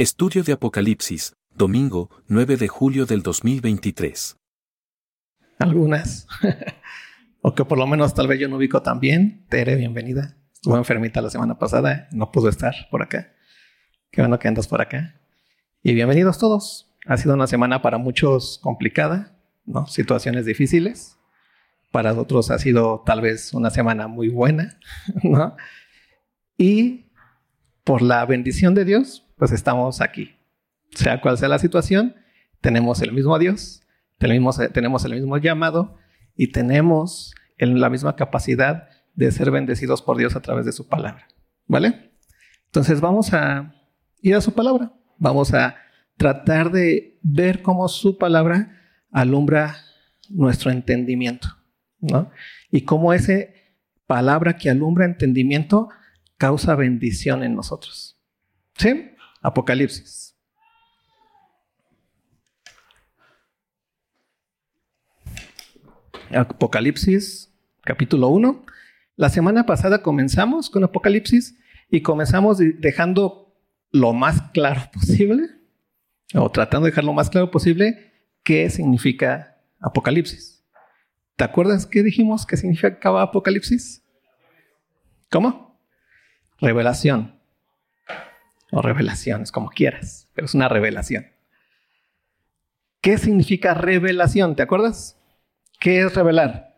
Estudio de Apocalipsis, domingo 9 de julio del 2023. Algunas. o que por lo menos tal vez yo no ubico tan bien. Tere, bienvenida. Estuvo enfermita la semana pasada, no pudo estar por acá. Qué bueno que andas por acá. Y bienvenidos todos. Ha sido una semana para muchos complicada, ¿no? Situaciones difíciles. Para otros ha sido tal vez una semana muy buena, ¿no? Y por la bendición de Dios, pues estamos aquí. Sea cual sea la situación, tenemos el mismo Dios, tenemos, tenemos el mismo llamado y tenemos la misma capacidad de ser bendecidos por Dios a través de su palabra. ¿Vale? Entonces vamos a ir a su palabra. Vamos a tratar de ver cómo su palabra alumbra nuestro entendimiento. ¿no? Y cómo esa palabra que alumbra entendimiento causa bendición en nosotros. ¿Sí? Apocalipsis. Apocalipsis, capítulo 1. La semana pasada comenzamos con Apocalipsis y comenzamos dejando lo más claro posible, o tratando de dejar lo más claro posible, qué significa Apocalipsis. ¿Te acuerdas qué dijimos que significaba Apocalipsis? ¿Cómo? Revelación. O revelaciones, como quieras, pero es una revelación. ¿Qué significa revelación? ¿Te acuerdas? ¿Qué es revelar?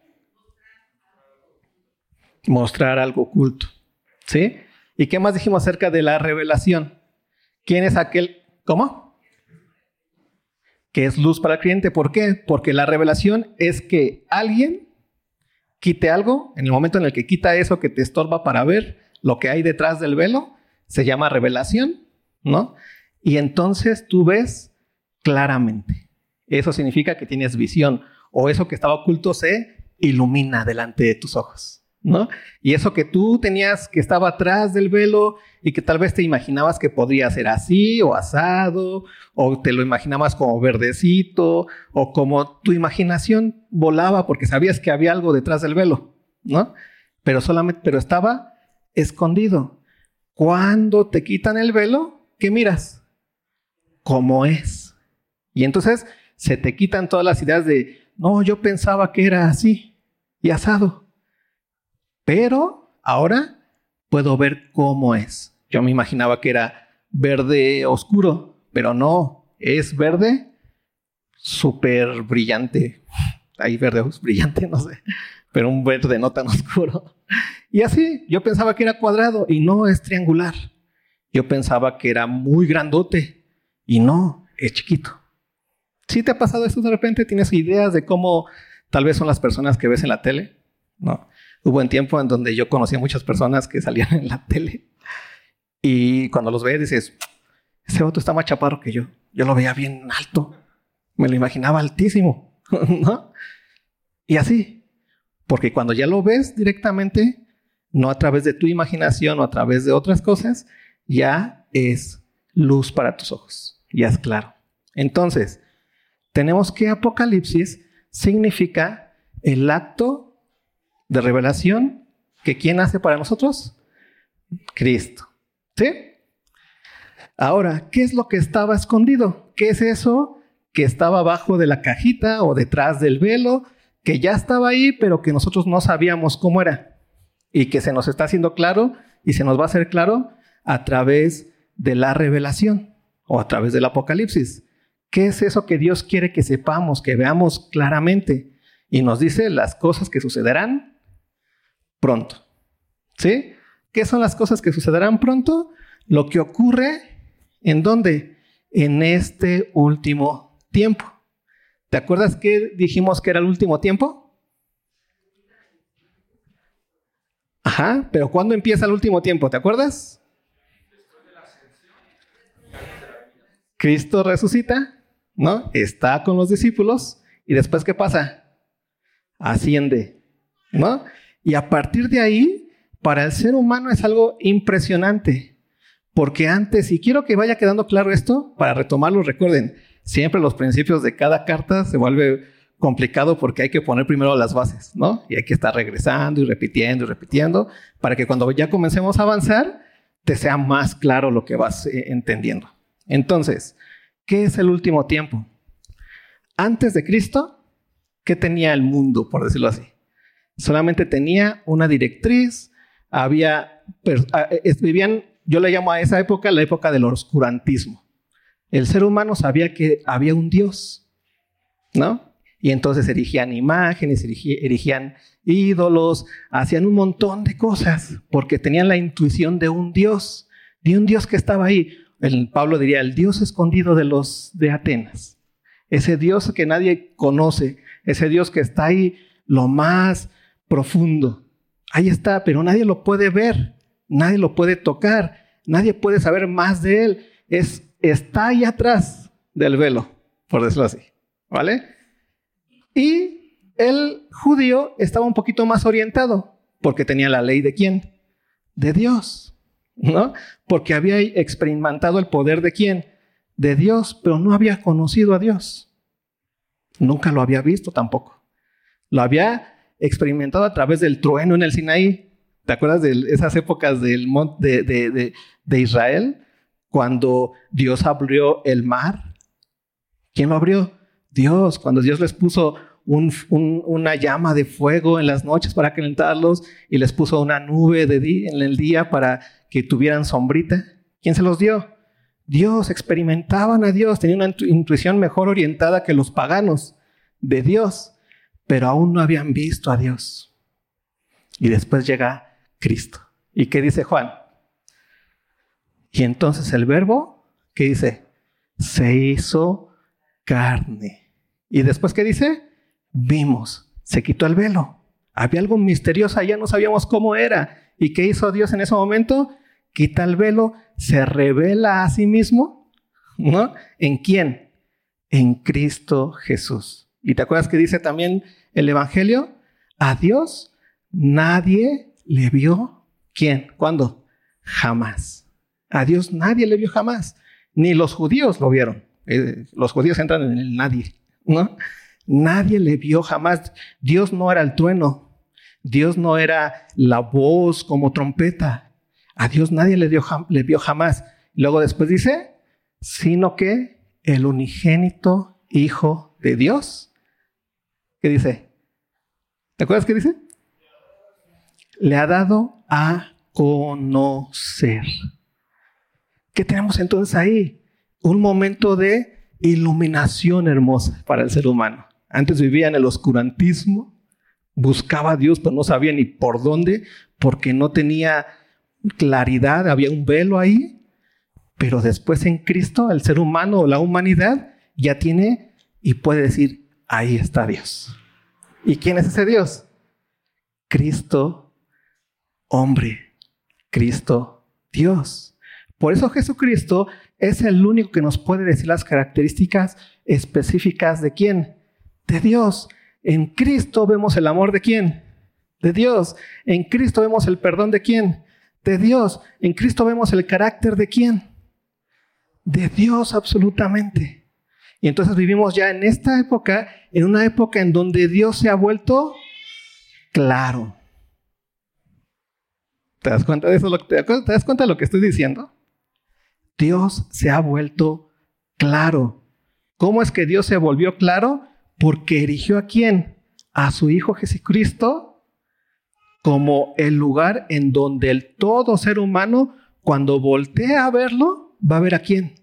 Mostrar algo oculto. ¿Sí? ¿Y qué más dijimos acerca de la revelación? ¿Quién es aquel? ¿Cómo? Que es luz para el cliente. ¿Por qué? Porque la revelación es que alguien quite algo en el momento en el que quita eso que te estorba para ver lo que hay detrás del velo se llama revelación, ¿no? Y entonces tú ves claramente. Eso significa que tienes visión o eso que estaba oculto se ilumina delante de tus ojos, ¿no? Y eso que tú tenías que estaba atrás del velo y que tal vez te imaginabas que podría ser así o asado o te lo imaginabas como verdecito o como tu imaginación volaba porque sabías que había algo detrás del velo, ¿no? Pero solamente pero estaba escondido. Cuando te quitan el velo, ¿qué miras? ¿Cómo es? Y entonces se te quitan todas las ideas de, no, yo pensaba que era así y asado. Pero ahora puedo ver cómo es. Yo me imaginaba que era verde oscuro, pero no, es verde súper brillante. Ahí verde brillante, no sé, pero un verde no tan oscuro. Y así, yo pensaba que era cuadrado y no es triangular. Yo pensaba que era muy grandote y no, es chiquito. ¿Sí te ha pasado esto de repente? ¿Tienes ideas de cómo tal vez son las personas que ves en la tele? No. Hubo un tiempo en donde yo conocí a muchas personas que salían en la tele y cuando los ves dices, ese otro está más chaparro que yo. Yo lo veía bien alto. Me lo imaginaba altísimo, ¿no? Y así, porque cuando ya lo ves directamente, no a través de tu imaginación o a través de otras cosas, ya es luz para tus ojos, ya es claro. Entonces, tenemos que Apocalipsis significa el acto de revelación que ¿quién hace para nosotros? Cristo. ¿Sí? Ahora, ¿qué es lo que estaba escondido? ¿Qué es eso que estaba abajo de la cajita o detrás del velo, que ya estaba ahí, pero que nosotros no sabíamos cómo era? y que se nos está haciendo claro y se nos va a hacer claro a través de la revelación o a través del Apocalipsis. ¿Qué es eso que Dios quiere que sepamos, que veamos claramente? Y nos dice las cosas que sucederán pronto. ¿Sí? ¿Qué son las cosas que sucederán pronto? Lo que ocurre en dónde? En este último tiempo. ¿Te acuerdas que dijimos que era el último tiempo? Ajá, pero ¿cuándo empieza el último tiempo? ¿Te acuerdas? Cristo resucita, ¿no? Está con los discípulos y después ¿qué pasa? Asciende, ¿no? Y a partir de ahí, para el ser humano es algo impresionante, porque antes, y quiero que vaya quedando claro esto, para retomarlo, recuerden, siempre los principios de cada carta se vuelve complicado porque hay que poner primero las bases, ¿no? Y hay que estar regresando y repitiendo y repitiendo para que cuando ya comencemos a avanzar te sea más claro lo que vas eh, entendiendo. Entonces, ¿qué es el último tiempo? Antes de Cristo, ¿qué tenía el mundo, por decirlo así? Solamente tenía una directriz, había, vivían, yo le llamo a esa época la época del oscurantismo. El ser humano sabía que había un Dios, ¿no? Y entonces erigían imágenes, erigían ídolos, hacían un montón de cosas porque tenían la intuición de un Dios, de un Dios que estaba ahí. El, Pablo diría, el Dios escondido de los de Atenas. Ese Dios que nadie conoce, ese Dios que está ahí lo más profundo. Ahí está, pero nadie lo puede ver, nadie lo puede tocar, nadie puede saber más de él. Es, está ahí atrás del velo, por decirlo así. ¿Vale? Y el judío estaba un poquito más orientado, porque tenía la ley de quién? De Dios, ¿no? Porque había experimentado el poder de quién? De Dios, pero no había conocido a Dios. Nunca lo había visto tampoco. Lo había experimentado a través del trueno en el Sinaí. ¿Te acuerdas de esas épocas del monte de, de Israel? Cuando Dios abrió el mar. ¿Quién lo abrió? Dios, cuando Dios les puso una llama de fuego en las noches para calentarlos y les puso una nube de en el día para que tuvieran sombrita. ¿Quién se los dio? Dios, experimentaban a Dios, tenían una intuición mejor orientada que los paganos de Dios, pero aún no habían visto a Dios. Y después llega Cristo. ¿Y qué dice Juan? Y entonces el verbo, ¿qué dice? Se hizo carne. ¿Y después qué dice? Vimos, se quitó el velo. Había algo misterioso, ya no sabíamos cómo era. ¿Y qué hizo Dios en ese momento? Quita el velo, se revela a sí mismo, ¿no? ¿En quién? En Cristo Jesús. ¿Y te acuerdas que dice también el Evangelio? A Dios nadie le vio. ¿Quién? ¿Cuándo? Jamás. A Dios nadie le vio jamás. Ni los judíos lo vieron. Eh, los judíos entran en el nadie, ¿no? Nadie le vio jamás. Dios no era el trueno. Dios no era la voz como trompeta. A Dios nadie le, le vio jamás. Luego después dice, sino que el unigénito Hijo de Dios. ¿Qué dice? ¿Te acuerdas qué dice? Le ha dado a conocer. ¿Qué tenemos entonces ahí? Un momento de iluminación hermosa para el ser humano. Antes vivía en el oscurantismo, buscaba a Dios, pero no sabía ni por dónde, porque no tenía claridad, había un velo ahí. Pero después en Cristo, el ser humano o la humanidad ya tiene y puede decir, ahí está Dios. ¿Y quién es ese Dios? Cristo, hombre, Cristo, Dios. Por eso Jesucristo es el único que nos puede decir las características específicas de quién? de Dios. En Cristo vemos el amor de quién? De Dios. En Cristo vemos el perdón de quién? De Dios. En Cristo vemos el carácter de quién? De Dios absolutamente. Y entonces vivimos ya en esta época, en una época en donde Dios se ha vuelto claro. ¿Te das cuenta de eso? ¿Te das cuenta de lo que estoy diciendo? Dios se ha vuelto claro. ¿Cómo es que Dios se volvió claro? porque erigió a quién? A su Hijo Jesucristo como el lugar en donde el todo ser humano, cuando voltea a verlo, va a ver a quién?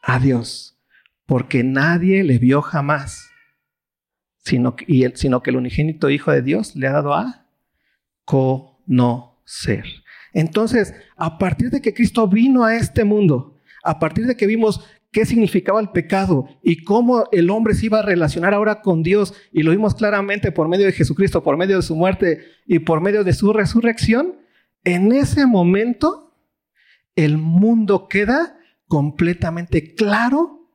A Dios. Porque nadie le vio jamás, sino, y sino que el unigénito Hijo de Dios le ha dado a conocer. Entonces, a partir de que Cristo vino a este mundo, a partir de que vimos qué significaba el pecado y cómo el hombre se iba a relacionar ahora con Dios. Y lo vimos claramente por medio de Jesucristo, por medio de su muerte y por medio de su resurrección. En ese momento, el mundo queda completamente claro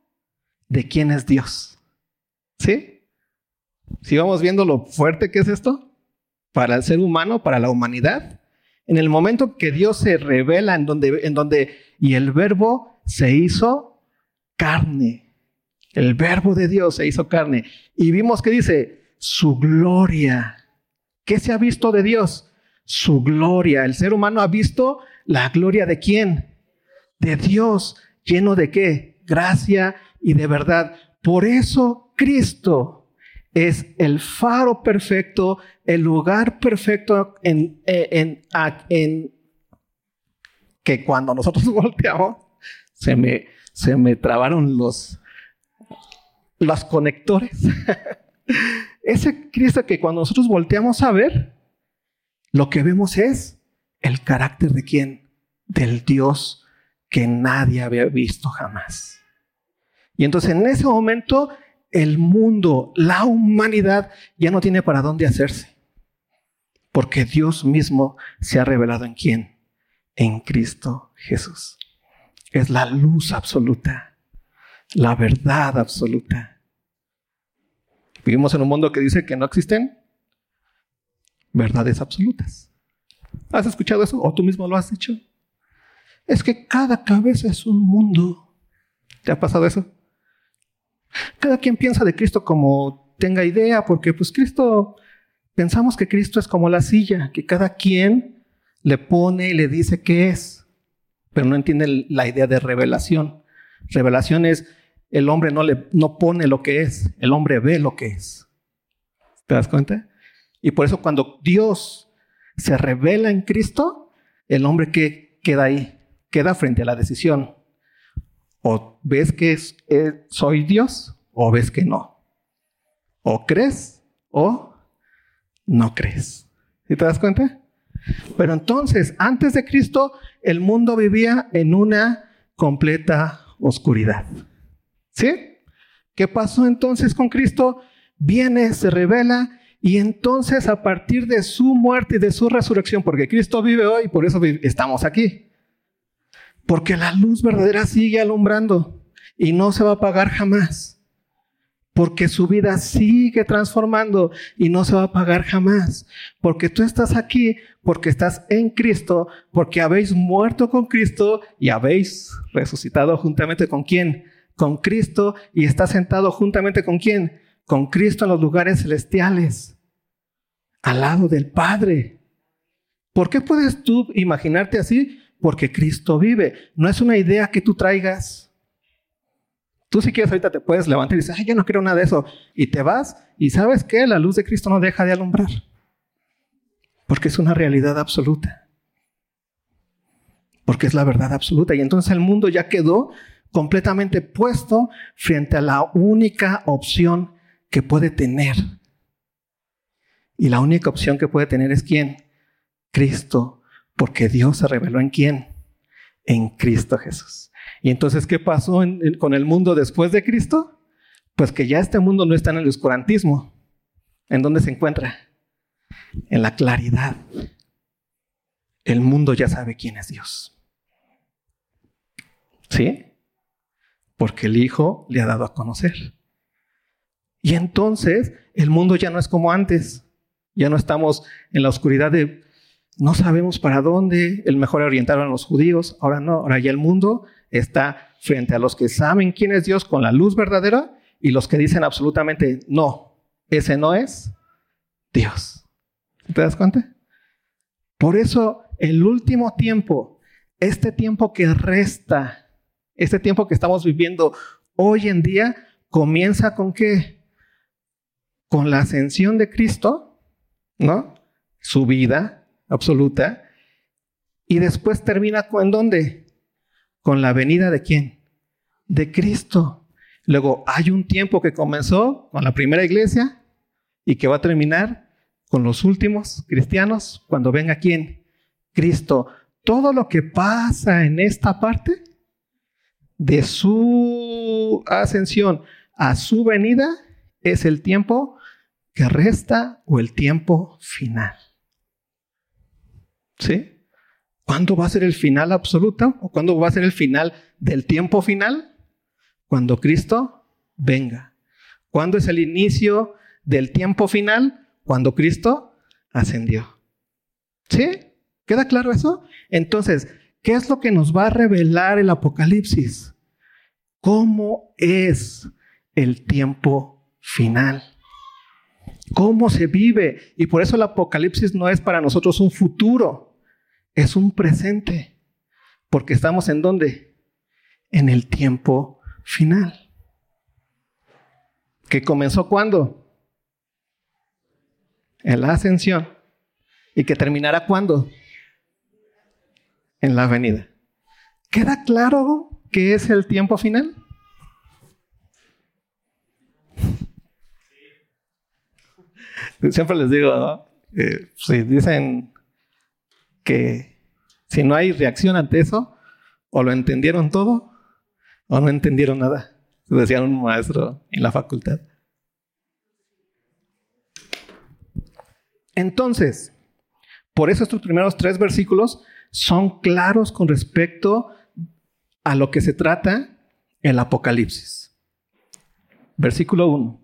de quién es Dios. ¿Sí? Si vamos viendo lo fuerte que es esto para el ser humano, para la humanidad. En el momento que Dios se revela en donde, y el verbo se hizo carne. El verbo de Dios se hizo carne. Y vimos que dice, su gloria. ¿Qué se ha visto de Dios? Su gloria. El ser humano ha visto la gloria de quién? De Dios. lleno de qué? Gracia y de verdad. Por eso Cristo es el faro perfecto, el lugar perfecto en, en, en, que cuando nosotros volteamos, se me, se me trabaron los, los conectores. Ese Cristo que cuando nosotros volteamos a ver, lo que vemos es el carácter de quién? Del Dios que nadie había visto jamás. Y entonces en ese momento el mundo, la humanidad ya no tiene para dónde hacerse. Porque Dios mismo se ha revelado en quién? En Cristo Jesús. Es la luz absoluta, la verdad absoluta. Vivimos en un mundo que dice que no existen verdades absolutas. ¿Has escuchado eso? ¿O tú mismo lo has dicho? Es que cada cabeza es un mundo. ¿Te ha pasado eso? Cada quien piensa de Cristo como tenga idea, porque pues Cristo, pensamos que Cristo es como la silla, que cada quien le pone y le dice qué es, pero no entiende la idea de revelación. Revelación es, el hombre no, le, no pone lo que es, el hombre ve lo que es. ¿Te das cuenta? Y por eso cuando Dios se revela en Cristo, el hombre que queda ahí, queda frente a la decisión. O ves que es, soy Dios o ves que no. O crees o no crees. ¿Sí te das cuenta? Pero entonces, antes de Cristo, el mundo vivía en una completa oscuridad. ¿Sí? ¿Qué pasó entonces con Cristo? Viene, se revela y entonces a partir de su muerte y de su resurrección, porque Cristo vive hoy, por eso estamos aquí. Porque la luz verdadera sigue alumbrando y no se va a apagar jamás. Porque su vida sigue transformando y no se va a apagar jamás. Porque tú estás aquí, porque estás en Cristo, porque habéis muerto con Cristo y habéis resucitado juntamente con quién? Con Cristo y estás sentado juntamente con quién? Con Cristo en los lugares celestiales, al lado del Padre. ¿Por qué puedes tú imaginarte así? Porque Cristo vive. No es una idea que tú traigas. Tú si quieres ahorita te puedes levantar y dices, ay, yo no quiero nada de eso. Y te vas y sabes que la luz de Cristo no deja de alumbrar. Porque es una realidad absoluta. Porque es la verdad absoluta. Y entonces el mundo ya quedó completamente puesto frente a la única opción que puede tener. Y la única opción que puede tener es quién? Cristo porque Dios se reveló en quién? En Cristo Jesús. Y entonces, ¿qué pasó con el mundo después de Cristo? Pues que ya este mundo no está en el oscurantismo. ¿En dónde se encuentra? En la claridad. El mundo ya sabe quién es Dios. ¿Sí? Porque el Hijo le ha dado a conocer. Y entonces el mundo ya no es como antes. Ya no estamos en la oscuridad de no sabemos para dónde, el mejor orientaron a los judíos, ahora no, ahora ya el mundo está frente a los que saben quién es Dios con la luz verdadera y los que dicen absolutamente no, ese no es Dios. ¿Te das cuenta? Por eso el último tiempo, este tiempo que resta, este tiempo que estamos viviendo hoy en día, comienza con qué? Con la ascensión de Cristo, ¿no? Su vida, absoluta. Y después termina con dónde? Con la venida de quién? De Cristo. Luego hay un tiempo que comenzó con la primera iglesia y que va a terminar con los últimos cristianos cuando venga quién? Cristo. Todo lo que pasa en esta parte de su ascensión a su venida es el tiempo que resta o el tiempo final. ¿Sí? ¿Cuándo va a ser el final absoluto? ¿O cuándo va a ser el final del tiempo final? Cuando Cristo venga. ¿Cuándo es el inicio del tiempo final? Cuando Cristo ascendió. ¿Sí? ¿Queda claro eso? Entonces, ¿qué es lo que nos va a revelar el Apocalipsis? ¿Cómo es el tiempo final? ¿Cómo se vive? Y por eso el Apocalipsis no es para nosotros un futuro, es un presente. Porque estamos en dónde? en el tiempo final. ¿Que comenzó cuándo? En la ascensión. ¿Y que terminará cuándo? En la venida. ¿Queda claro qué es el tiempo final? Siempre les digo, ¿no? Eh, si dicen que si no hay reacción ante eso, o lo entendieron todo o no entendieron nada. Decía un maestro en la facultad. Entonces, por eso estos primeros tres versículos son claros con respecto a lo que se trata el Apocalipsis. Versículo 1.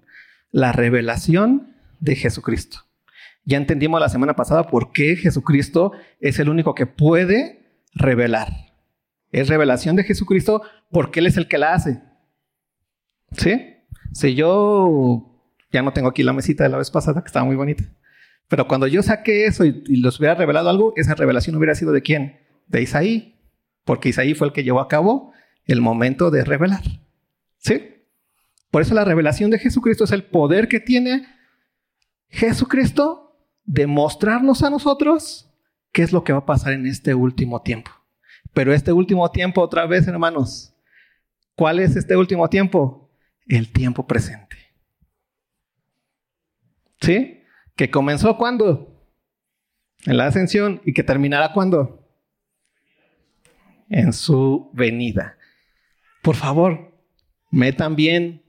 La revelación de Jesucristo. Ya entendimos la semana pasada por qué Jesucristo es el único que puede revelar. Es revelación de Jesucristo porque Él es el que la hace. ¿Sí? Si yo ya no tengo aquí la mesita de la vez pasada, que estaba muy bonita. Pero cuando yo saqué eso y, los hubiera revelado algo, esa revelación hubiera sido de quién? De Isaí. Porque Isaí fue el que llevó a cabo el momento de revelar. ¿Sí? Por eso la revelación de Jesucristo es el poder que tiene Jesucristo de mostrarnos a nosotros qué es lo que va a pasar en este último tiempo. Pero este último tiempo, otra vez, hermanos, ¿cuál es este último tiempo? El tiempo presente. ¿Sí? Que comenzó cuando? En la ascensión y que terminará cuando? En su venida. Por favor, metan bien,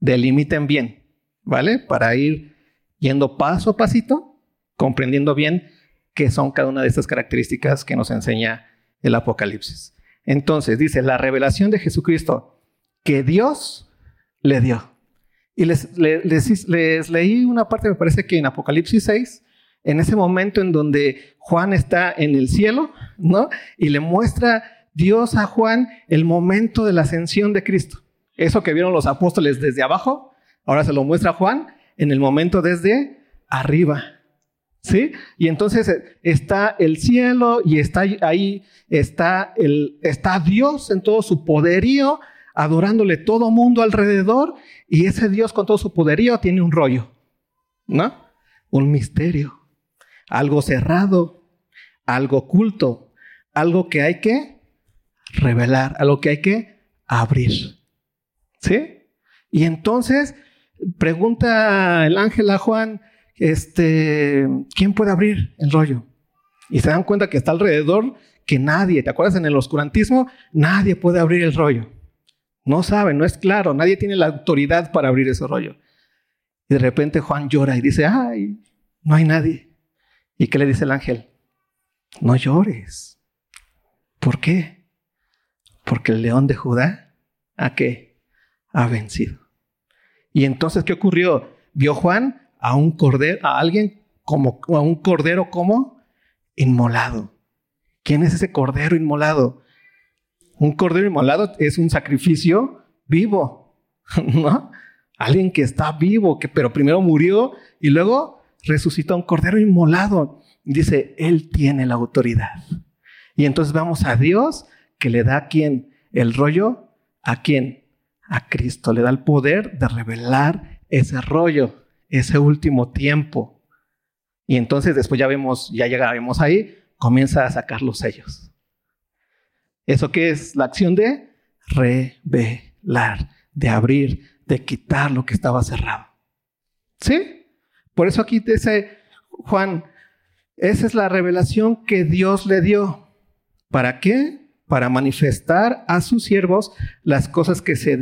delimiten bien, ¿vale? Para ir yendo paso a pasito, comprendiendo bien qué son cada una de estas características que nos enseña el Apocalipsis. Entonces dice, la revelación de Jesucristo que Dios le dio. Y les, leí una parte, me parece que en Apocalipsis 6, en ese momento en donde Juan está en el cielo, ¿no? Y le muestra Dios a Juan el momento de la ascensión de Cristo. Eso que vieron los apóstoles desde abajo, ahora se lo muestra Juan en el momento desde arriba. ¿Sí? Y entonces eh, está el cielo y está ahí, está, el, está Dios en todo su poderío, adorándole todo mundo alrededor, y ese Dios con todo su poderío tiene un rollo, ¿no? Un misterio, algo cerrado, algo oculto, algo que hay que revelar, algo que hay que abrir. ¿Sí? Y entonces pregunta el ángel a Juan, este, ¿quién puede abrir el rollo? Y se dan cuenta que está alrededor que nadie, ¿te acuerdas en el oscurantismo? Nadie puede abrir el rollo. No saben, no es claro, nadie tiene la autoridad para abrir ese rollo. Y de repente Juan llora y dice, ay, no hay nadie. ¿Y qué le dice el ángel? No llores. ¿Por qué? Porque el león de Judá, ¿a qué? Ha vencido. Y entonces, ¿qué ocurrió? Vio Juan a un cordero, a alguien como, a un cordero como inmolado. ¿Quién es ese cordero inmolado? Un cordero inmolado es un sacrificio vivo, ¿no? Alguien que está vivo, que pero primero murió y luego resucitó un cordero inmolado. Dice, Él tiene la autoridad. Y entonces vamos a Dios que le da a quién el rollo, a quién, a Cristo, le da el poder de revelar ese rollo ese último tiempo. Y entonces después ya vemos, ya llegaremos ahí, comienza a sacar los sellos. ¿Eso qué es? La acción de revelar, de abrir, de quitar lo que estaba cerrado. ¿Sí? Por eso aquí dice Juan, esa es la revelación que Dios le dio. ¿Para qué? Para manifestar a sus siervos las cosas que, se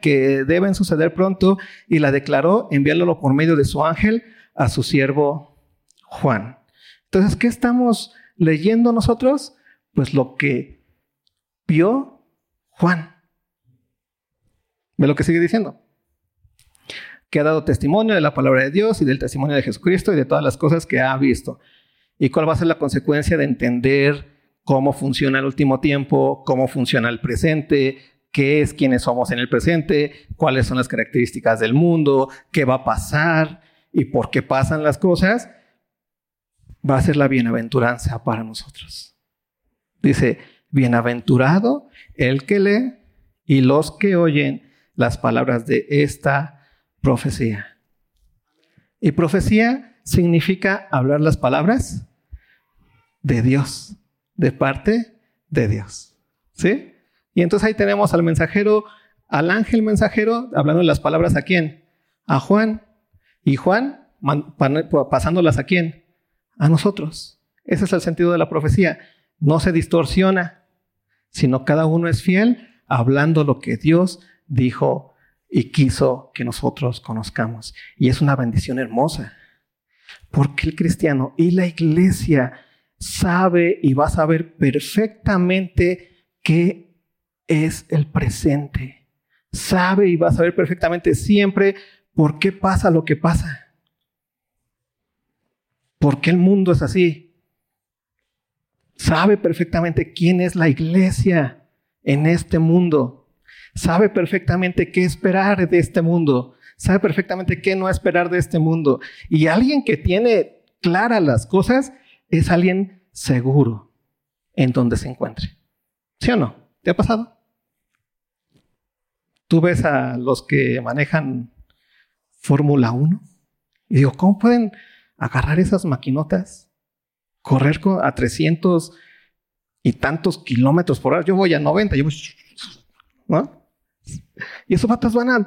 que deben suceder pronto y la declaró enviándolo por medio de su ángel a su siervo Juan. Entonces, ¿qué estamos leyendo nosotros? Pues lo que vio Juan. ¿Ve lo que sigue diciendo? Que ha dado testimonio de la palabra de Dios y del testimonio de Jesucristo y de todas las cosas que ha visto. ¿Y cuál va a ser la consecuencia de entender cómo funciona el último tiempo, cómo funciona el presente, qué es quiénes somos en el presente, cuáles son las características del mundo, qué va a pasar y por qué pasan las cosas, va a ser la bienaventuranza para nosotros. Dice, bienaventurado el que lee y los que oyen las palabras de esta profecía. Y profecía significa hablar las palabras de Dios, de parte de Dios. ¿Sí? Y entonces ahí tenemos al mensajero, al ángel mensajero, hablando las palabras a quién? A Juan. Y Juan pasándolas a quién? A nosotros. Ese es el sentido de la profecía. No se distorsiona, sino cada uno es fiel hablando lo que Dios dijo y quiso que nosotros conozcamos. Y es una bendición hermosa, porque el cristiano y la iglesia sabe y va a saber perfectamente qué es el presente. Sabe y va a saber perfectamente siempre por qué pasa lo que pasa. ¿Por qué el mundo es así? Sabe perfectamente quién es la iglesia en este mundo. Sabe perfectamente qué esperar de este mundo. Sabe perfectamente qué no esperar de este mundo. Y alguien que tiene claras las cosas es alguien seguro en donde se encuentre. ¿Sí o no? ¿Te ha pasado? Tú ves a los que manejan Fórmula 1 y digo, ¿cómo pueden agarrar esas maquinotas, correr a 300 y tantos kilómetros por hora. Yo voy a 90, yo voy, ¿no? Y esos patas van a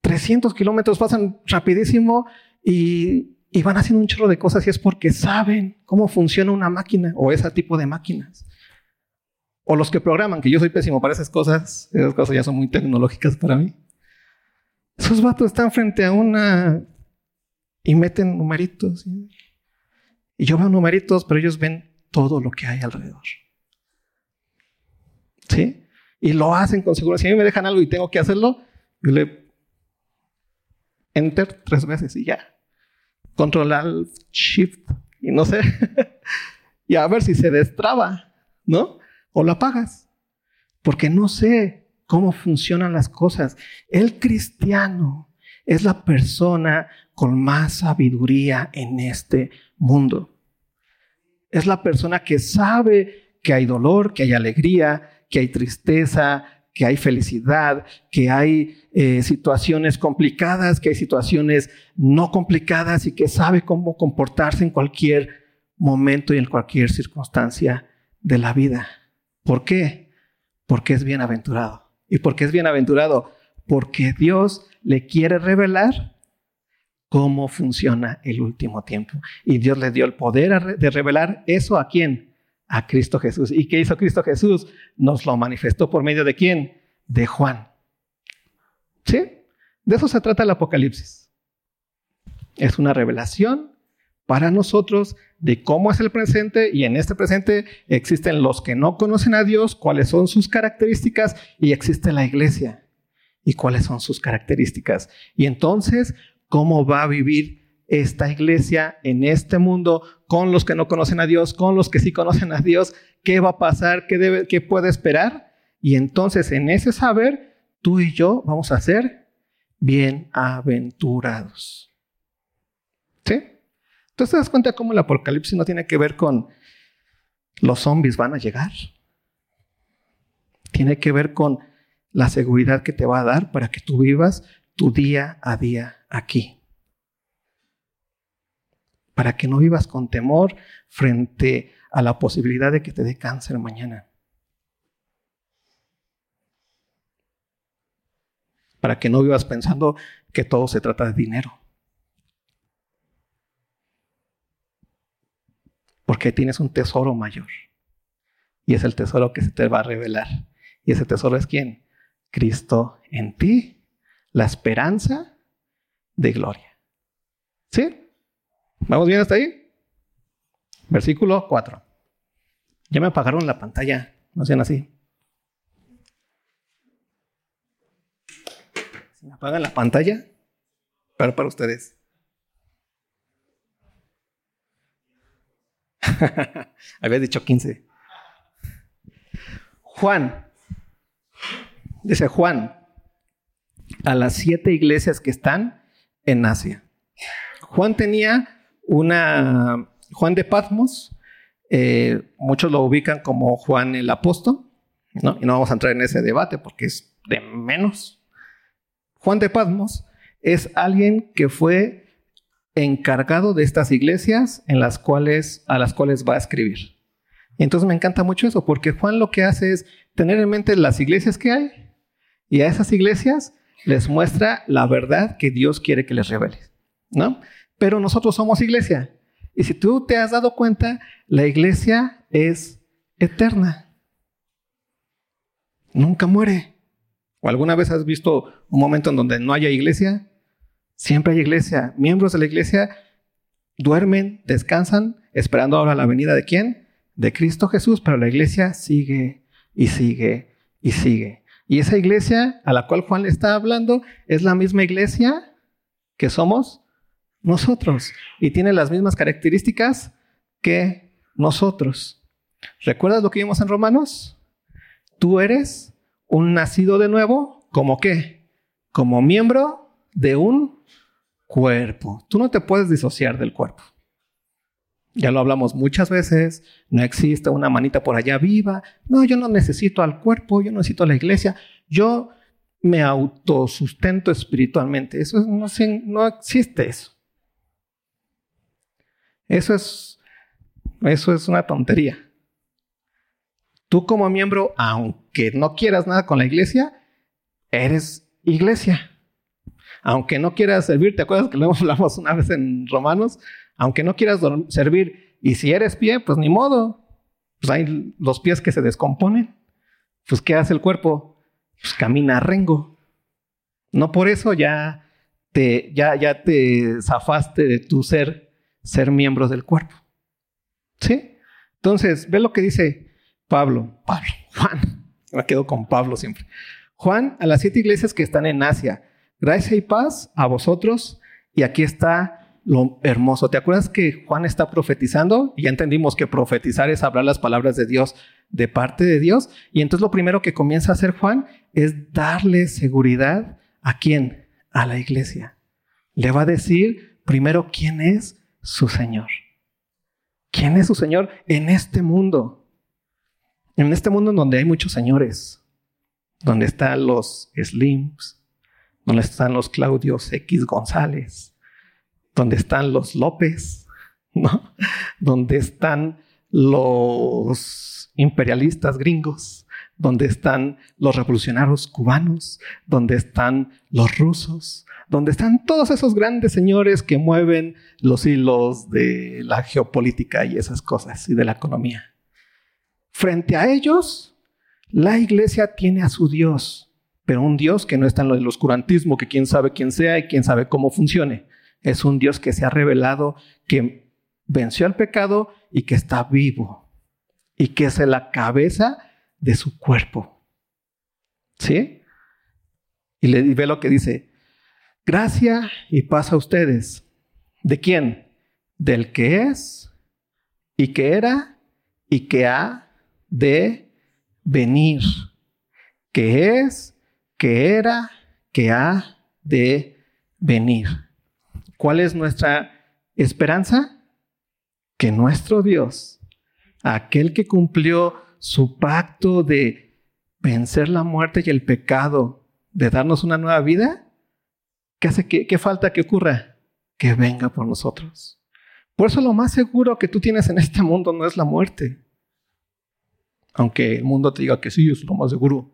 300 kilómetros, pasan rapidísimo y, y, van haciendo un chorro de cosas y es porque saben cómo funciona una máquina o ese tipo de máquinas. O los que programan, que yo soy pésimo para esas cosas, esas cosas ya son muy tecnológicas para mí. Esos vatos están frente a una y meten numeritos. Y yo veo numeritos, pero ellos ven todo lo que hay alrededor. ¿Sí? Y lo hacen con seguridad. Si a mí me dejan algo y tengo que hacerlo, yo le enter tres veces y ya. Controlar shift y no sé. y a ver si se destraba, ¿no? O lo apagas. Porque no sé cómo funcionan las cosas. El cristiano es la persona con más sabiduría en este mundo. Es la persona que sabe que hay dolor, que hay alegría, que hay tristeza, que hay felicidad, que hay eh, situaciones complicadas, que hay situaciones no complicadas y que sabe cómo comportarse en cualquier momento y en cualquier circunstancia de la vida. ¿Por qué? Porque es bienaventurado. ¿Y por qué es bienaventurado? Porque Dios le quiere revelar cómo funciona el último tiempo. Y Dios le dio el poder de revelar eso a quién? A Cristo Jesús. ¿Y qué hizo Cristo Jesús? Nos lo manifestó por medio de quién? De Juan. ¿Sí? De eso se trata el Apocalipsis. Es una revelación para nosotros de cómo es el presente y en este presente existen los que no conocen a Dios, cuáles son sus características y existe la iglesia y cuáles son sus características. Y entonces, ¿cómo va a vivir esta iglesia en este mundo con los que no conocen a Dios, con los que sí conocen a Dios? ¿Qué va a pasar? ¿Qué, debe, qué puede esperar? Y entonces, en ese saber, tú y yo vamos a ser bienaventurados. ¿Sí? Entonces te das cuenta cómo el apocalipsis no tiene que ver con los zombies van a llegar. Tiene que ver con la seguridad que te va a dar para que tú vivas tu día a día aquí. Para que no vivas con temor frente a la posibilidad de que te dé cáncer mañana. Para que no vivas pensando que todo se trata de dinero. Porque tienes un tesoro mayor. Y es el tesoro que se te va a revelar. ¿Y ese tesoro es quién? Cristo en ti, la esperanza de gloria. ¿Sí? ¿Vamos bien hasta ahí? Versículo 4. Ya me apagaron la pantalla, no sean así. Si me apagan la pantalla, para, para ustedes. Había dicho 15. Juan dice Juan, a las siete iglesias que están en Asia. Juan tenía una, Juan de Patmos, eh, muchos lo ubican como Juan el apóstol. Y no vamos a entrar en ese debate porque es de menos. Juan de Patmos es alguien que fue encargado de estas iglesias en las cuales, a las cuales va a escribir. Entonces me encanta mucho eso, porque Juan lo que hace es tener en mente las iglesias que hay y a esas iglesias les muestra la verdad que Dios quiere que les revele, ¿no? Pero nosotros somos iglesia. Y si tú te has dado cuenta, la iglesia es eterna. Nunca muere. ¿O alguna vez has visto un momento en donde no haya iglesia? Siempre hay iglesia. Miembros de la iglesia duermen, descansan, esperando ahora la venida de quién? De Cristo Jesús, pero la iglesia sigue y sigue y sigue. Y esa iglesia a la cual Juan le está hablando es la misma iglesia que somos nosotros y tiene las mismas características que nosotros. ¿Recuerdas lo que vimos en Romanos? Tú eres un nacido de nuevo, ¿como qué? Como miembro de un cuerpo. Tú no te puedes disociar del cuerpo. Ya lo hablamos muchas veces, no existe una manita por allá viva. No, yo no necesito al cuerpo, yo no necesito a la iglesia. Yo me autosustento espiritualmente. Eso no, no existe eso. Eso es, eso es una tontería. Tú como miembro, aunque no quieras nada con la iglesia, eres iglesia. Aunque no quieras servir, ¿te acuerdas que lo hablamos una vez en Romanos? Aunque no quieras servir y si eres pie, pues ni modo. Pues hay los pies que se descomponen. Pues ¿qué hace el cuerpo? Pues camina rengo. No por eso ya te, ya, ya te zafaste de tu ser, ser miembro del cuerpo. ¿Sí? Entonces, ve lo que dice Pablo, Pablo, Juan, me quedo con Pablo siempre. Juan, a las siete iglesias que están en Asia, gracia y paz a vosotros. Y aquí está lo hermoso. ¿Te acuerdas que Juan está profetizando? Ya entendimos que profetizar es hablar las palabras de Dios de parte de Dios. Y entonces lo primero que comienza a hacer Juan es darle seguridad a quién? A la iglesia. Le va a decir primero quién es su Señor. ¿Quién es su Señor en este mundo? En este mundo en donde hay muchos señores, donde están los Slims, donde están los Claudios X González, donde están los López, ¿no? donde están los imperialistas gringos, donde están los revolucionarios cubanos, donde están los rusos, donde están todos esos grandes señores que mueven los hilos de la geopolítica y esas cosas y de la economía. Frente a ellos, la iglesia tiene a su Dios, pero un Dios que no está en el oscurantismo, que quién sabe quién sea y quién sabe cómo funcione. Es un Dios que se ha revelado, que venció al pecado y que está vivo y que es la cabeza de su cuerpo. ¿Sí? Y le ve lo que dice, gracia y paz a ustedes. ¿De quién? Del que es y que era y que ha de venir, que es, que era, que ha de venir. ¿Cuál es nuestra esperanza? Que nuestro Dios, aquel que cumplió su pacto de vencer la muerte y el pecado, de darnos una nueva vida, ¿qué hace? ¿Qué, qué falta que ocurra? Que venga por nosotros. Por eso lo más seguro que tú tienes en este mundo no es la muerte. Aunque el mundo te diga que sí, es lo más seguro.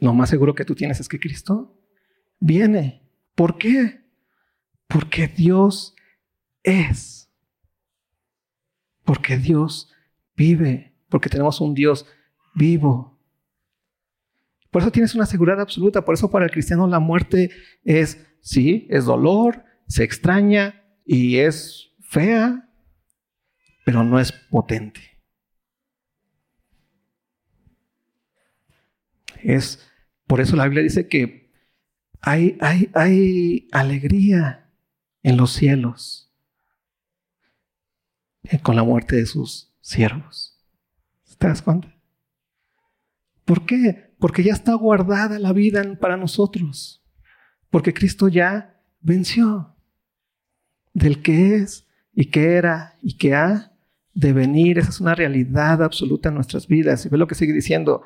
Lo más seguro que tú tienes es que Cristo viene. ¿Por qué? Porque Dios es. Porque Dios vive. Porque tenemos un Dios vivo. Por eso tienes una seguridad absoluta. Por eso para el cristiano la muerte es, sí, es dolor, se extraña y es fea, pero no es potente. Es por eso la Biblia dice que hay, hay, hay alegría en los cielos eh, con la muerte de sus siervos. ¿Te das cuenta? ¿Por qué? Porque ya está guardada la vida para nosotros. Porque Cristo ya venció del que es y que era y que ha de venir, esa es una realidad absoluta en nuestras vidas. Y ve lo que sigue diciendo,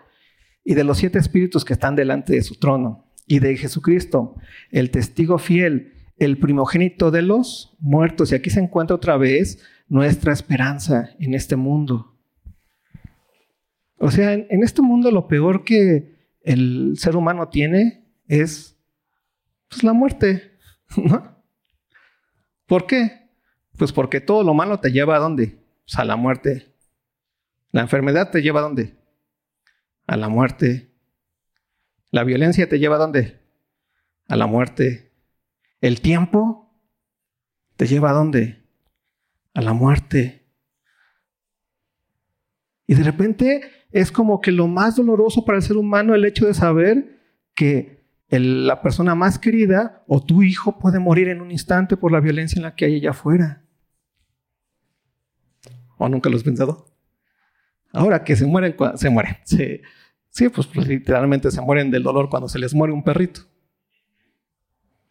y de los siete espíritus que están delante de su trono, y de Jesucristo, el testigo fiel, el primogénito de los muertos. Y aquí se encuentra otra vez nuestra esperanza en este mundo. O sea, en, este mundo lo peor que el ser humano tiene es pues, la muerte. ¿Por qué? Pues porque todo lo malo te lleva a dónde? Pues a la muerte. La enfermedad te lleva a dónde? A la muerte. La violencia te lleva a dónde? A la muerte. El tiempo te lleva a dónde? A la muerte. Y de repente es como que lo más doloroso para el ser humano el hecho de saber que la persona más querida o tu hijo puede morir en un instante por la violencia en la que hay allá afuera. ¿O nunca lo has pensado? Ahora que se mueren, se mueren. Sí, pues, pues, literalmente se mueren del dolor cuando se les muere un perrito.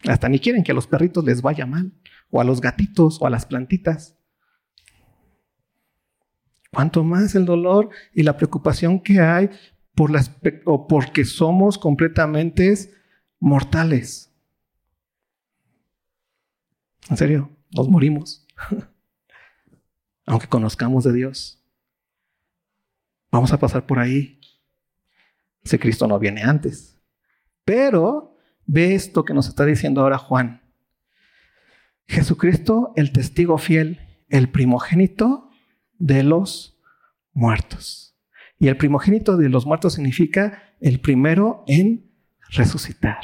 Hasta ni quieren que a los perritos les vaya mal, o a los gatitos, o a las plantitas. Cuanto más el dolor y la preocupación que hay por las, o porque somos completamente mortales. En serio, nos morimos. Aunque conozcamos de Dios. Vamos a pasar por ahí ese Cristo no viene antes. Pero ve esto que nos está diciendo ahora Juan. Jesucristo, el testigo fiel, el primogénito de los muertos. Y el primogénito de los muertos significa el primero en resucitar.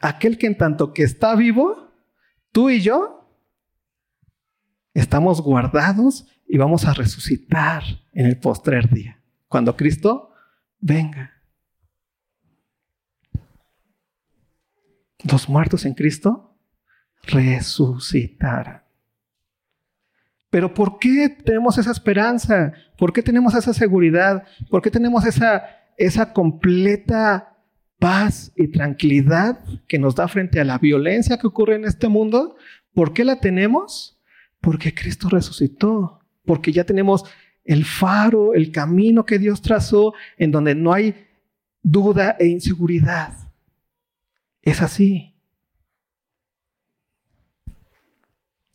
Aquel que en tanto que está vivo, tú y yo, estamos guardados y vamos a resucitar en el postrer día. Cuando Cristo venga. Los muertos en Cristo resucitarán. Pero ¿por qué tenemos esa esperanza? ¿Por qué tenemos esa seguridad? ¿Por qué tenemos esa, esa completa paz y tranquilidad que nos da frente a la violencia que ocurre en este mundo? ¿Por qué la tenemos? Porque Cristo resucitó, porque ya tenemos el faro, el camino que Dios trazó, en donde no hay duda e inseguridad. Es así.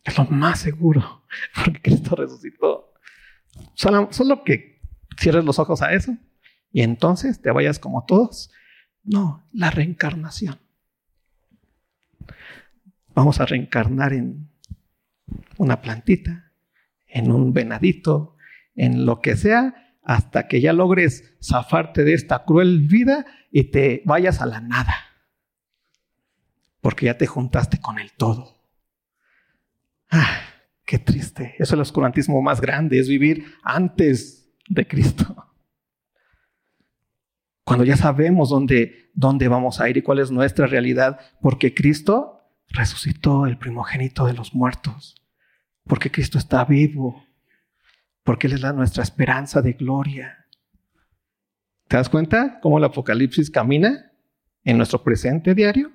Es lo más seguro, porque Cristo resucitó. Solo, que cierres los ojos a eso y entonces te vayas como todos. No, la reencarnación. Vamos a reencarnar en una plantita, en un venadito, en lo que sea, hasta que ya logres zafarte de esta cruel vida y te vayas a la nada. Porque ya te juntaste con el todo. Ah, qué triste. Eso es el oscurantismo más grande, es vivir antes de Cristo. Cuando ya sabemos dónde, dónde vamos a ir y cuál es nuestra realidad, porque Cristo resucitó el primogénito de los muertos, porque Cristo está vivo, porque Él es la, nuestra esperanza de gloria. ¿Te das cuenta cómo el Apocalipsis camina en nuestro presente diario?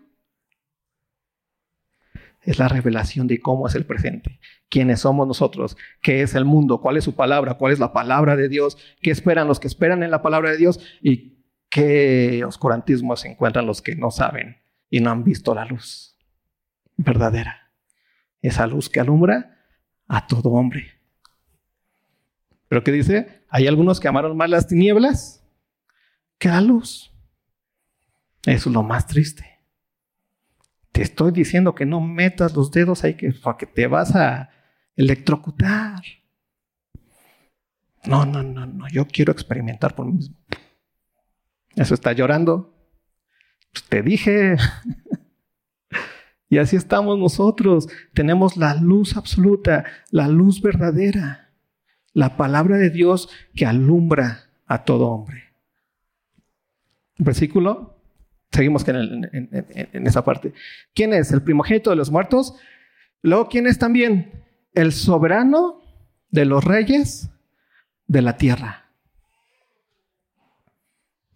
Es la revelación de cómo es el presente, quiénes somos nosotros, qué es el mundo, cuál es su palabra, cuál es la palabra de Dios, qué esperan los que esperan en la palabra de Dios y qué oscurantismo se encuentran los que no saben y no han visto la luz verdadera. Esa luz que alumbra a todo hombre. Pero ¿qué dice? Hay algunos que amaron más las tinieblas que la luz. Eso es lo más triste. Estoy diciendo que no metas los dedos ahí que, porque te vas a electrocutar. No, no, no, no. Yo quiero experimentar por mí mismo. Eso está llorando. Pues te dije. y así estamos nosotros. Tenemos la luz absoluta, la luz verdadera la palabra de Dios que alumbra a todo hombre. Versículo, seguimos en, en, esa parte. ¿Quién es? El primogénito de los muertos. Luego, ¿quién es también? El soberano de los reyes de la tierra.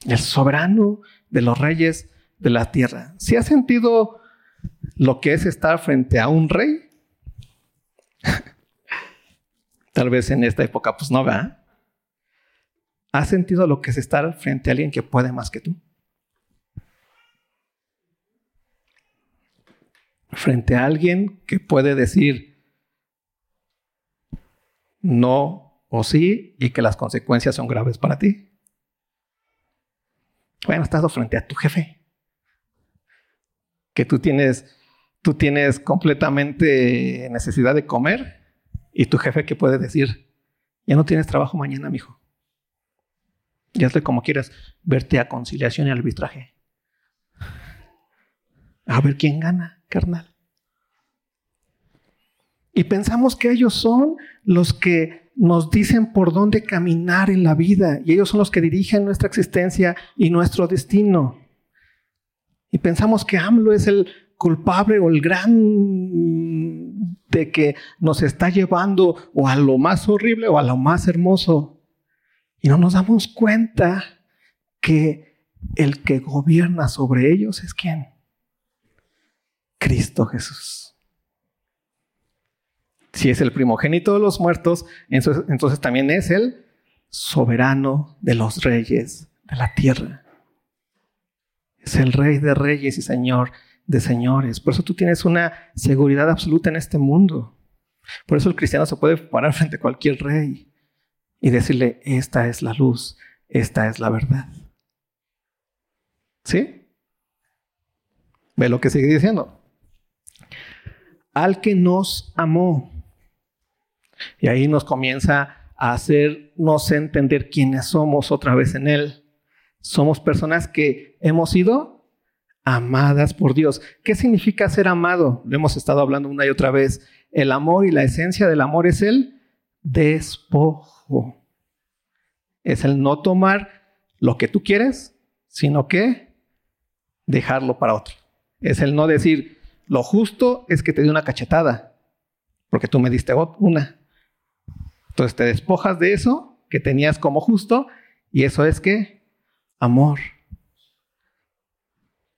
El soberano de los reyes de la tierra. ¿Si has sentido lo que es estar frente a un rey? Tal vez en esta época, pues no, va. ¿Has sentido lo que es estar frente a alguien que puede más que tú? Frente a alguien que puede decir no o sí y que las consecuencias son graves para ti. Bueno, estado frente a tu jefe, que tú tienes, tú tienes completamente necesidad de comer y tu jefe que puede decir, ya no tienes trabajo mañana, mijo. Ya hazle como quieras, verte a conciliación y arbitraje. A ver quién gana, carnal. Y pensamos que ellos son los que nos dicen por dónde caminar en la vida y ellos son los que dirigen nuestra existencia y nuestro destino. Y pensamos que AMLO es el culpable o el gran de que nos está llevando o a lo más horrible o a lo más hermoso. Y no nos damos cuenta que el que gobierna sobre ellos es quién? Cristo Jesús. Si es el primogénito de los muertos, entonces, también es el soberano de los reyes de la tierra. Es el rey de reyes y señor de señores. Por eso tú tienes una seguridad absoluta en este mundo. Por eso el cristiano se puede parar frente a cualquier rey y decirle, esta es la luz, esta es la verdad. ¿Sí? Ve lo que sigue diciendo. Al que nos amó. Y ahí nos comienza a hacernos entender quiénes somos otra vez en Él. Somos personas que hemos sido amadas por Dios. ¿Qué significa ser amado? Lo hemos estado hablando una y otra vez. El amor y la esencia del amor es el despojo. Es el no tomar lo que tú quieres, sino que dejarlo para otro. Es el no decir, lo justo es que te dé una cachetada, porque tú me diste una. Entonces te despojas de eso que tenías como justo, y eso es que amor.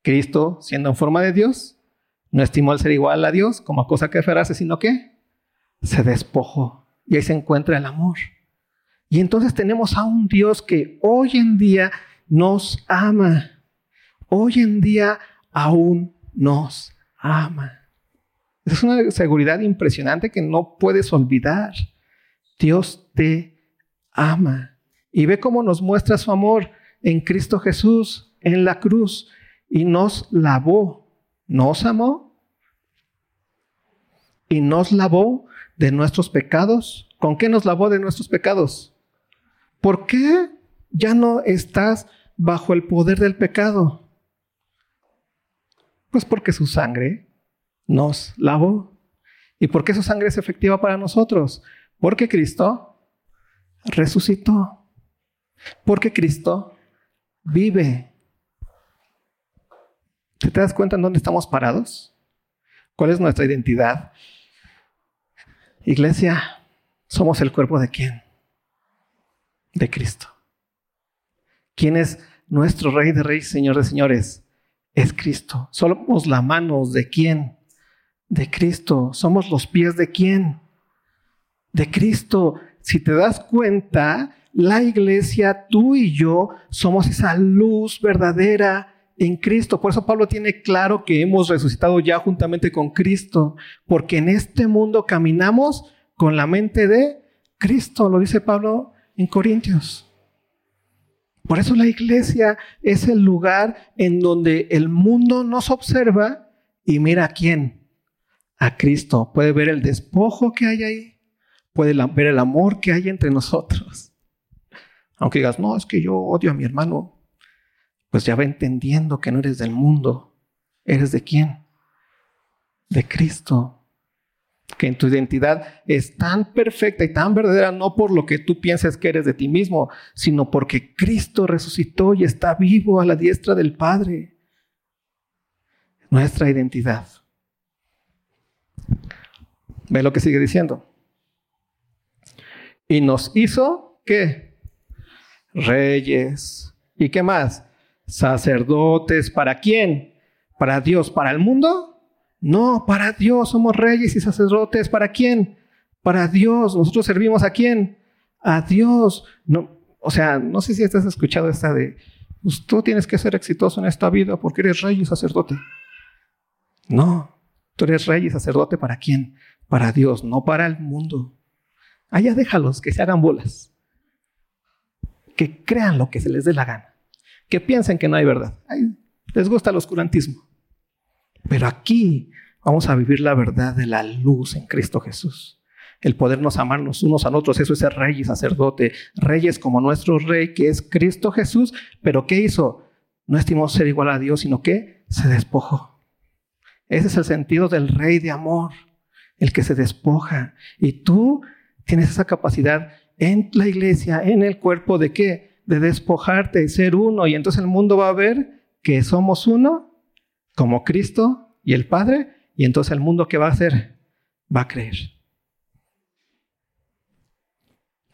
Cristo, siendo en forma de Dios, no estimó el ser igual a Dios como cosa que aferrarse, sino que se despojó. Y ahí se encuentra el amor. Y entonces tenemos a un Dios que hoy en día nos ama. Hoy en día aún nos ama. Es una seguridad impresionante que no puedes olvidar. Dios te ama. Y ve cómo nos muestra su amor en Cristo Jesús, en la cruz, y nos lavó. Nos amó y nos lavó de nuestros pecados. ¿Con qué nos lavó de nuestros pecados? ¿Por qué ya no estás bajo el poder del pecado? Pues porque su sangre nos lavó. ¿Y por qué su sangre es efectiva para nosotros? Porque Cristo resucitó. Porque Cristo vive. ¿Te das cuenta en dónde estamos parados? ¿Cuál es nuestra identidad? Iglesia, somos el cuerpo de quién? de Cristo. ¿Quién es nuestro Rey de Reyes, Señor de Señores? Es Cristo. Somos la mano de quién? De Cristo. Somos los pies de quién? De Cristo. Si te das cuenta, la iglesia, tú y yo, somos esa luz verdadera en Cristo. Por eso Pablo tiene claro que hemos resucitado ya juntamente con Cristo, porque en este mundo caminamos con la mente de Cristo, lo dice Pablo en Corintios. Por eso la iglesia es el lugar en donde el mundo nos observa y mira a quién, a Cristo. Puede ver el despojo que hay ahí, puede ver el amor que hay entre nosotros. Aunque digas, no, es que yo odio a mi hermano, pues ya va entendiendo que no eres del mundo, eres de quién, de Cristo que en tu identidad es tan perfecta y tan verdadera, no por lo que tú piensas que eres de ti mismo, sino porque Cristo resucitó y está vivo a la diestra del Padre. Nuestra identidad. Ve lo que sigue diciendo. Y nos hizo, ¿qué? Reyes. ¿Y qué más? Sacerdotes. ¿Para quién? ¿Para Dios? ¿Para el mundo? No, para Dios somos reyes y sacerdotes. ¿Para quién? para Dios. Nosotros servimos a quién? A Dios. No, o sea, no sé si estás escuchado esta de, pues tú tienes que ser exitoso en esta vida porque eres rey y sacerdote. No, tú eres rey y sacerdote para quién? Para Dios, no para el mundo. Allá déjalos que se hagan bolas. Que crean lo que se les dé la gana. Que piensen que no hay verdad. les gusta el oscurantismo. Pero aquí vamos a vivir la verdad de la luz en Cristo Jesús. El podernos amarnos unos a otros, eso es ser rey y sacerdote. Reyes como nuestro rey, que es Cristo Jesús. Pero ¿qué hizo? No estimó ser igual a Dios, sino que se despojó. Ese es el sentido del rey de amor, el que se despoja. Y tú tienes esa capacidad en la iglesia, en el cuerpo, ¿de qué? De despojarte, de ser uno. Y entonces el mundo va a ver que somos uno, como Cristo y el Padre. Y entonces el mundo, ¿qué va a hacer? Va a creer.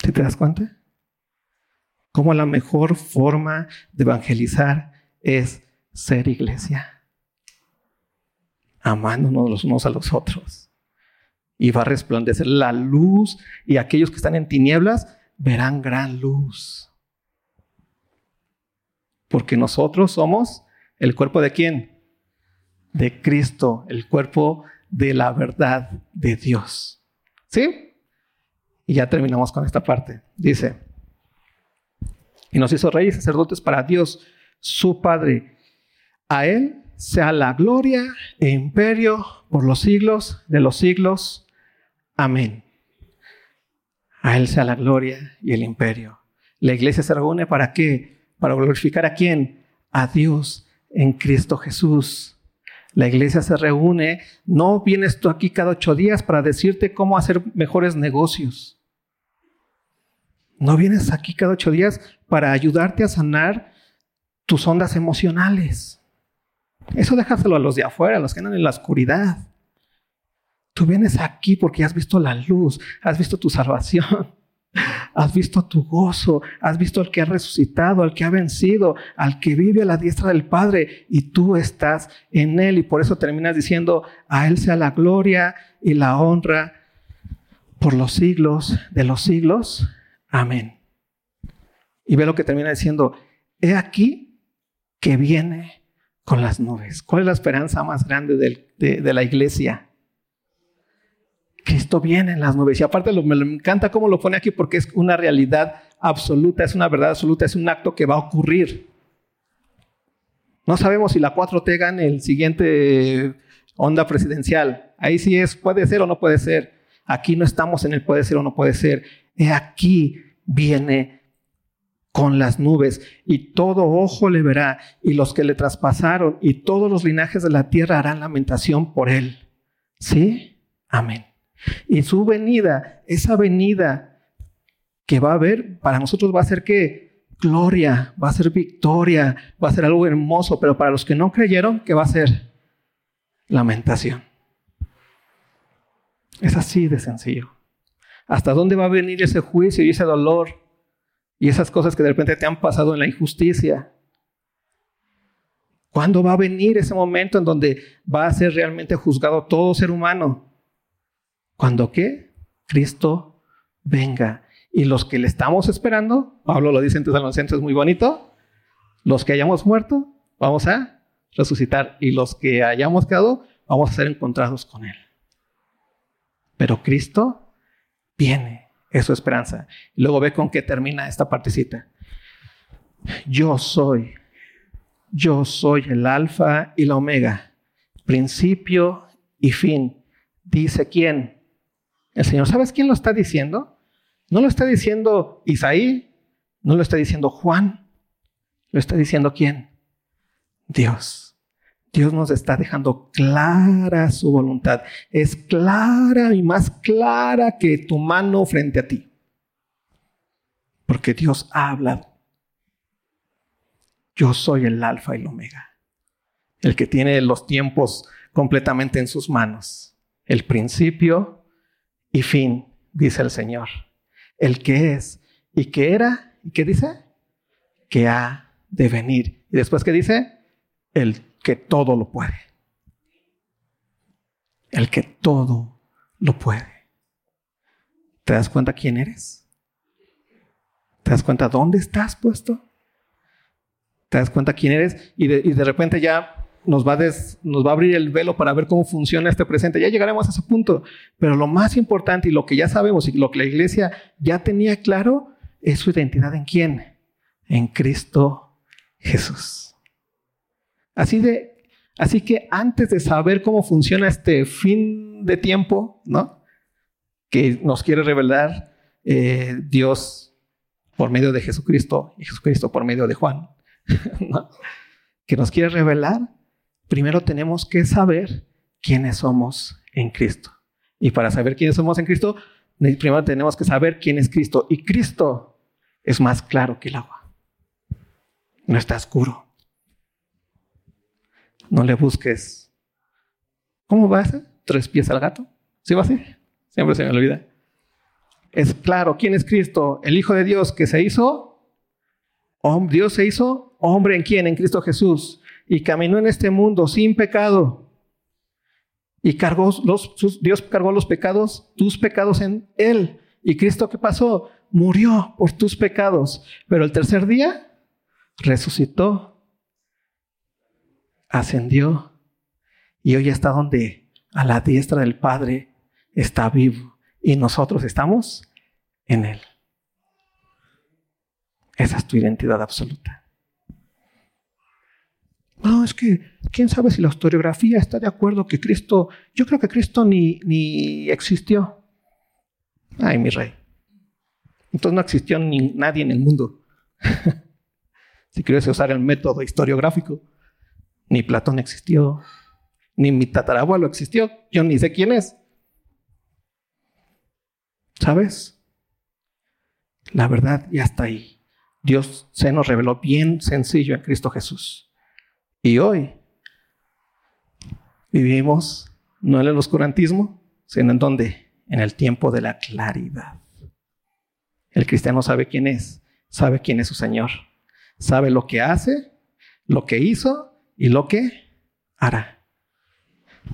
¿Sí te das cuenta? Cómo la mejor forma de evangelizar es ser iglesia. Amándonos los unos a los otros y va a resplandecer la luz y aquellos que están en tinieblas verán gran luz. Porque nosotros somos el cuerpo de quién? De Cristo, el cuerpo de la verdad de Dios. ¿Sí? Y ya terminamos con esta parte. Dice, y nos hizo reyes sacerdotes para Dios, su Padre. A Él sea la gloria e imperio por los siglos de los siglos. Amén. A Él sea la gloria y el imperio. La iglesia se reúne para qué? Para glorificar a quién? A Dios en Cristo Jesús. La iglesia se reúne, no vienes tú aquí cada ocho días para decirte cómo hacer mejores negocios. No vienes aquí cada ocho días para ayudarte a sanar tus ondas emocionales. Eso déjaselo a los de afuera, a los que andan en la oscuridad. Tú vienes aquí porque has visto la luz, has visto tu salvación, has visto tu gozo, has visto al que ha resucitado, al que ha vencido, al que vive a la diestra del Padre y tú estás en Él y por eso terminas diciendo, a Él sea la gloria y la honra por los siglos de los siglos. Amén. Y ve lo que termina diciendo, he aquí que viene con las nubes. ¿Cuál es la esperanza más grande de, de la iglesia? Cristo viene en las nubes. Y aparte me, encanta cómo lo pone aquí porque es una realidad absoluta, es una verdad absoluta, es un acto que va a ocurrir. No sabemos si la 4T gana el siguiente onda presidencial. Ahí sí es, puede ser o no puede ser. Aquí no estamos en el puede ser o no puede ser. Aquí viene con las nubes y todo ojo le verá y los que le traspasaron y todos los linajes de la tierra harán lamentación por él. ¿Sí? Amén. Y su venida, esa venida que va a haber, para nosotros va a ser que gloria, va a ser victoria, va a ser algo hermoso, pero para los que no creyeron, ¿qué va a ser? Lamentación. Es así de sencillo. ¿Hasta dónde va a venir ese juicio y ese dolor y esas cosas que de repente te han pasado en la injusticia? ¿Cuándo va a venir ese momento en donde va a ser realmente juzgado todo ser humano? Cuando qué? Cristo venga. Y los que le estamos esperando, Pablo lo dice en Tesalonicenses muy bonito, los que hayamos muerto, vamos a resucitar. Y los que hayamos quedado, vamos a ser encontrados con Él. Pero Cristo viene, es su esperanza. Luego ve con qué termina esta partecita. Yo soy, yo soy el alfa y la omega, principio y fin. Dice quién? El Señor, ¿sabes quién lo está diciendo? No lo está diciendo Isaí, no lo está diciendo Juan, lo está diciendo quién? Dios. Dios nos está dejando clara su voluntad. Es clara y más clara que tu mano frente a ti. Porque Dios ha hablado. Yo soy el alfa y el omega. El que tiene los tiempos completamente en sus manos. El principio y fin, dice el Señor. El que es y que era y que dice que ha de venir. Y después que dice el que todo lo puede. El que todo lo puede. ¿Te das cuenta quién eres? ¿Te das cuenta dónde estás puesto? ¿Te das cuenta quién eres? Y de, y de repente ya nos va, nos va a abrir el velo para ver cómo funciona este presente. Ya llegaremos a ese punto. Pero lo más importante y lo que ya sabemos y lo que la iglesia ya tenía claro es su identidad en quién? En Cristo Jesús. Así de, así que antes de saber cómo funciona este fin de tiempo, ¿no? Que nos quiere revelar eh, Dios por medio de Jesucristo y Jesucristo por medio de Juan, ¿no? que nos quiere revelar, primero tenemos que saber quiénes somos en Cristo. Y para saber quiénes somos en Cristo, primero tenemos que saber quién es Cristo. Y Cristo es más claro que el agua. No está oscuro. No le busques. ¿Cómo va a ser? Tres pies al gato. ¿Sí va así? Siempre se me olvida. Es claro quién es Cristo, el Hijo de Dios que se hizo. Dios se hizo hombre en quién? En Cristo Jesús y caminó en este mundo sin pecado. Y cargó los, Dios cargó los pecados, tus pecados en Él. ¿Y Cristo qué pasó? Murió por tus pecados. Pero el tercer día resucitó, ascendió y hoy está donde a la diestra del Padre está vivo. Y nosotros estamos en Él. Esa es tu identidad absoluta. No, es que quién sabe si la historiografía está de acuerdo que Cristo, yo creo que Cristo ni, ni existió. Ay, mi rey. Entonces no existió ni nadie en el mundo. si quieres usar el método historiográfico, ni Platón existió, ni mi tatarabuelo existió, yo ni sé quién es. ¿Sabes? La verdad ya está ahí. Dios se nos reveló bien sencillo en Cristo Jesús. Y hoy vivimos no en el oscurantismo, sino en donde? En el tiempo de la claridad. El cristiano sabe quién es, sabe quién es su Señor, sabe lo que hace, lo que hizo y lo que hará.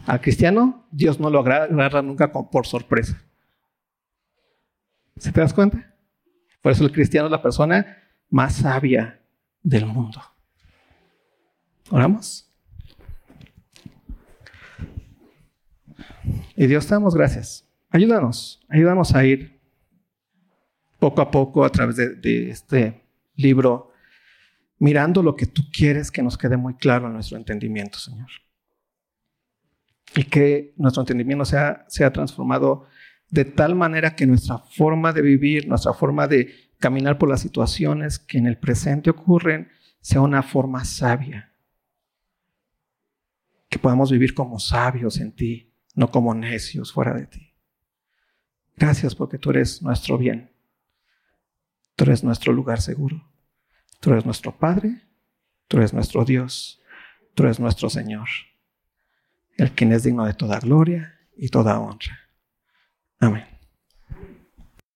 Al cristiano, Dios no lo agarra nunca por sorpresa. ¿Se te das cuenta? Por eso el cristiano es la persona más sabia del mundo. Oramos. Y Dios te damos gracias. Ayúdanos, ayúdanos a ir poco a poco a través de, este libro, mirando lo que tú quieres que nos quede muy claro en nuestro entendimiento, Señor. Y que nuestro entendimiento sea, sea transformado de tal manera que nuestra forma de vivir, nuestra forma de caminar por las situaciones que en el presente ocurren, sea una forma sabia, que podamos vivir como sabios en ti, no como necios fuera de ti. Gracias porque tú eres nuestro bien. Tú eres nuestro lugar seguro. Tú eres nuestro Padre. Tú eres nuestro Dios. Tú eres nuestro Señor. El quien es digno de toda gloria y toda honra. Amén.